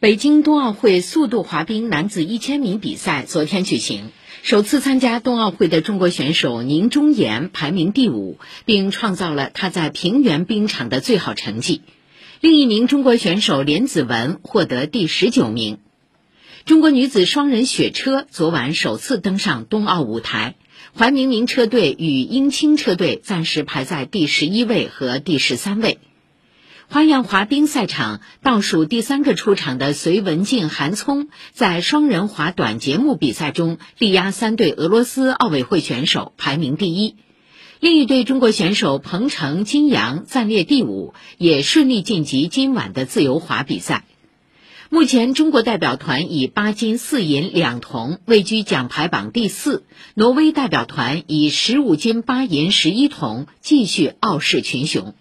北京冬奥会速度滑冰男子一千米比赛昨天举行，首次参加冬奥会的中国选手宁忠岩排名第五，并创造了他在平原冰场的最好成绩。另一名中国选手连子文获得第十九名。中国女子双人雪车昨晚首次登上冬奥舞台，怀明明车队与英青车队暂时排在第十一位和第十三位。花样滑冰赛场倒数第三个出场的隋文静、韩聪，在双人滑短节目比赛中力压三对俄罗斯奥委会选手，排名第一。另一对中国选手彭程、金阳暂列第五，也顺利晋级今晚的自由滑比赛。目前，中国代表团以八金四银两铜位居奖牌榜第四，挪威代表团以十五金八银十一铜继续傲视群雄。